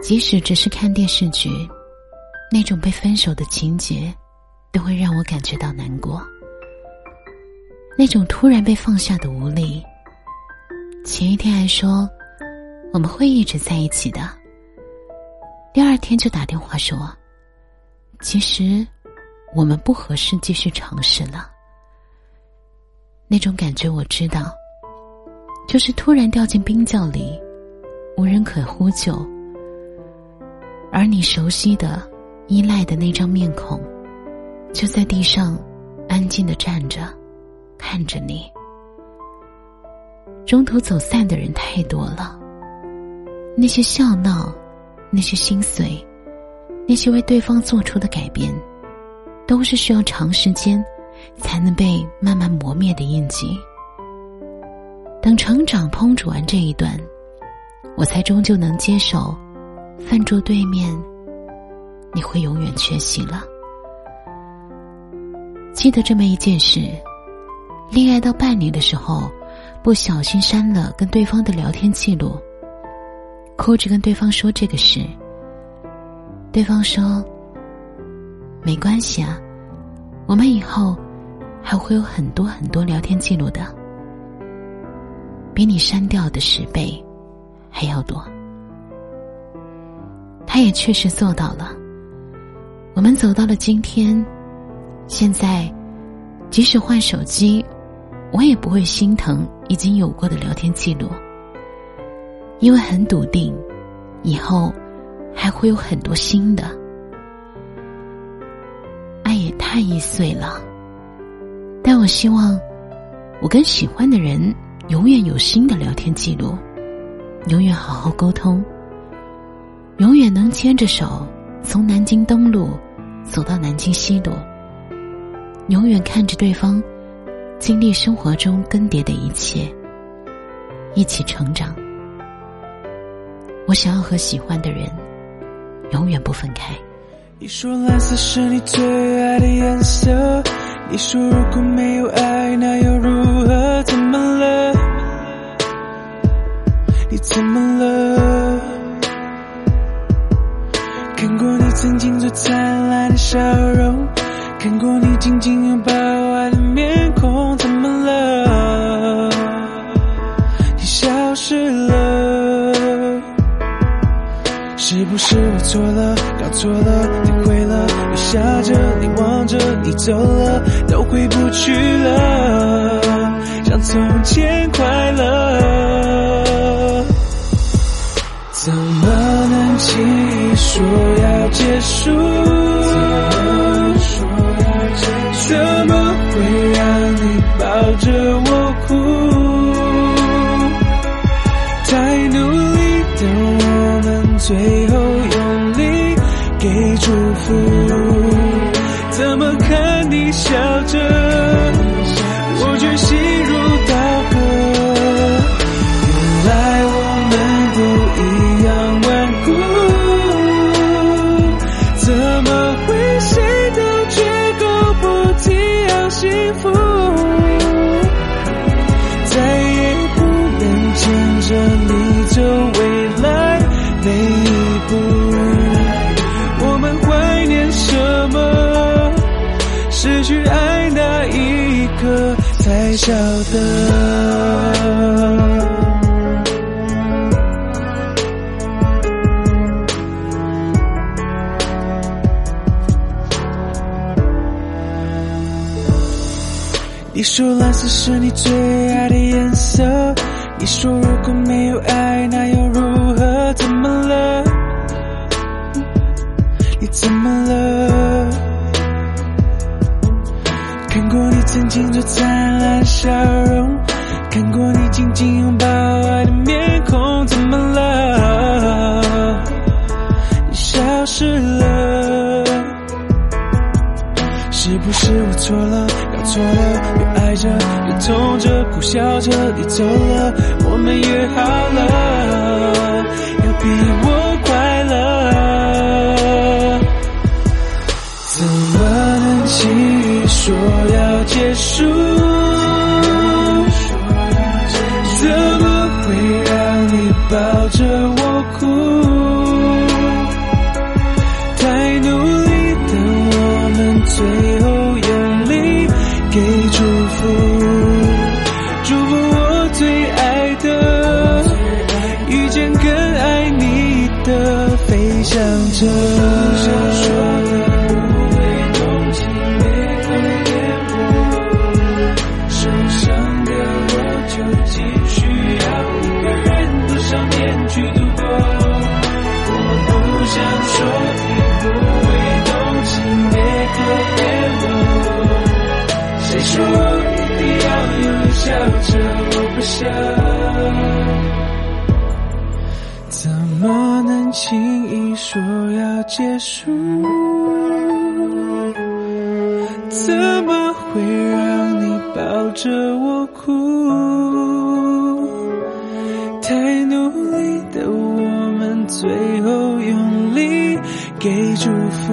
即使只是看电视剧，那种被分手的情节，都会让我感觉到难过。那种突然被放下的无力。前一天还说我们会一直在一起的，第二天就打电话说，其实我们不合适继续尝试了。那种感觉我知道，就是突然掉进冰窖里，无人可呼救。而你熟悉的、依赖的那张面孔，就在地上安静的站着，看着你。中途走散的人太多了，那些笑闹，那些心碎，那些为对方做出的改变，都是需要长时间才能被慢慢磨灭的印记。等成长烹煮完这一段，我才终究能接受。饭桌对面，你会永远缺席了。记得这么一件事：恋爱到半年的时候，不小心删了跟对方的聊天记录，哭着跟对方说这个事。对方说：“没关系啊，我们以后还会有很多很多聊天记录的，比你删掉的十倍还要多。”他也确实做到了。我们走到了今天，现在，即使换手机，我也不会心疼已经有过的聊天记录，因为很笃定，以后还会有很多新的。爱也太易碎了，但我希望，我跟喜欢的人永远有新的聊天记录，永远好好沟通。永远能牵着手从南京东路走到南京西路，永远看着对方经历生活中更迭的一切，一起成长。我想要和喜欢的人永远不分开。你说蓝色是你最爱的颜色，你说如果没有爱，那又如何？怎么了？你怎么了？笑容，看过你紧紧拥抱爱的面孔，怎么了？你消失了，是不是我错了，搞错了，你毁了？我笑着，你望着，你走了，都回不去了，像从前快乐，怎么能轻易说要？结束，最后用力给祝福，怎么看你笑着，蓝色是你最爱的颜色。你说如果没有爱，那又如何？怎么了？你怎么了？看过你曾经最灿烂的笑容，看过你紧紧拥抱爱的面孔，怎么了？你消失了，是不是我错了，搞错了？越爱着越痛着，苦笑着你走了，我们约好了，要比我快乐，怎么能轻易说要？结束，最后用力给祝福。笑着？我不想。怎么能轻易说要结束？怎么会让你抱着我哭？太努力的我们，最后用力给祝福，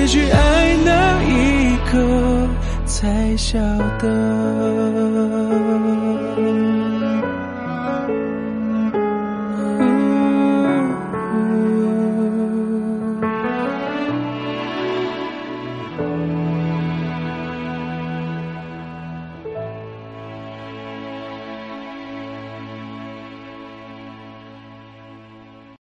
失去爱那一刻才晓得。